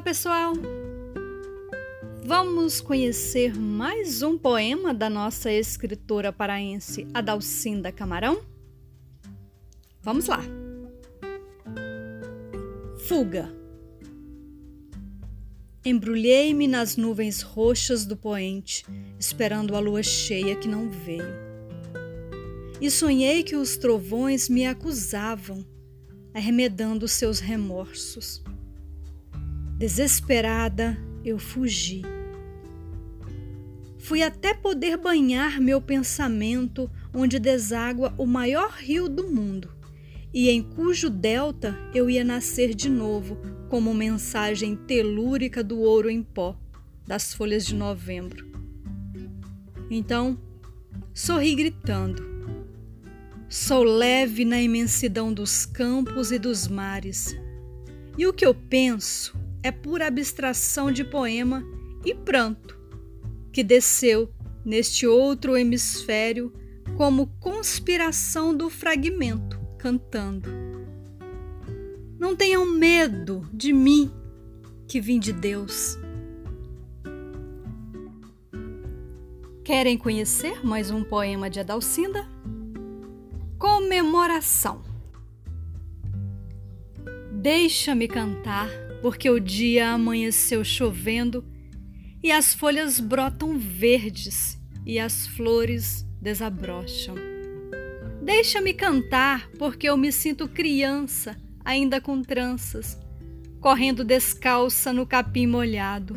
pessoal! Vamos conhecer mais um poema da nossa escritora paraense Adalcinda Camarão? Vamos lá! Fuga Embrulhei-me nas nuvens roxas do poente, esperando a lua cheia que não veio. E sonhei que os trovões me acusavam, arremedando seus remorsos. Desesperada, eu fugi. Fui até poder banhar meu pensamento onde deságua o maior rio do mundo, e em cujo delta eu ia nascer de novo, como mensagem telúrica do ouro em pó das folhas de novembro. Então, sorri gritando. Sou leve na imensidão dos campos e dos mares, e o que eu penso é pura abstração de poema e pranto, que desceu neste outro hemisfério como conspiração do fragmento cantando. Não tenham medo de mim, que vim de Deus. Querem conhecer mais um poema de Adalcinda? Comemoração. Deixa-me cantar porque o dia amanheceu chovendo e as folhas brotam verdes e as flores desabrocham. Deixa-me cantar, porque eu me sinto criança, ainda com tranças, correndo descalça no capim molhado.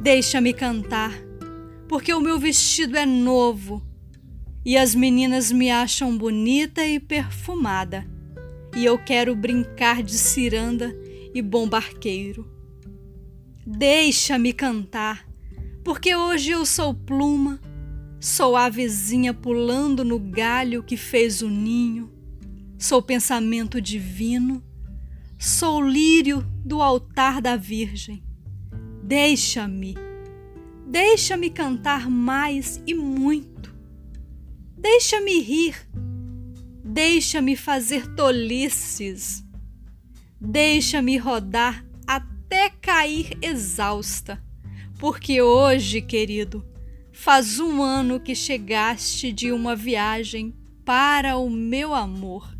Deixa-me cantar, porque o meu vestido é novo e as meninas me acham bonita e perfumada, e eu quero brincar de ciranda e bom barqueiro. Deixa-me cantar, porque hoje eu sou pluma, sou a vizinha pulando no galho que fez o ninho, sou pensamento divino, sou lírio do altar da Virgem. Deixa-me, deixa-me cantar mais e muito. Deixa-me rir, deixa-me fazer tolices Deixa-me rodar até cair exausta, porque hoje, querido, faz um ano que chegaste de uma viagem para o meu amor.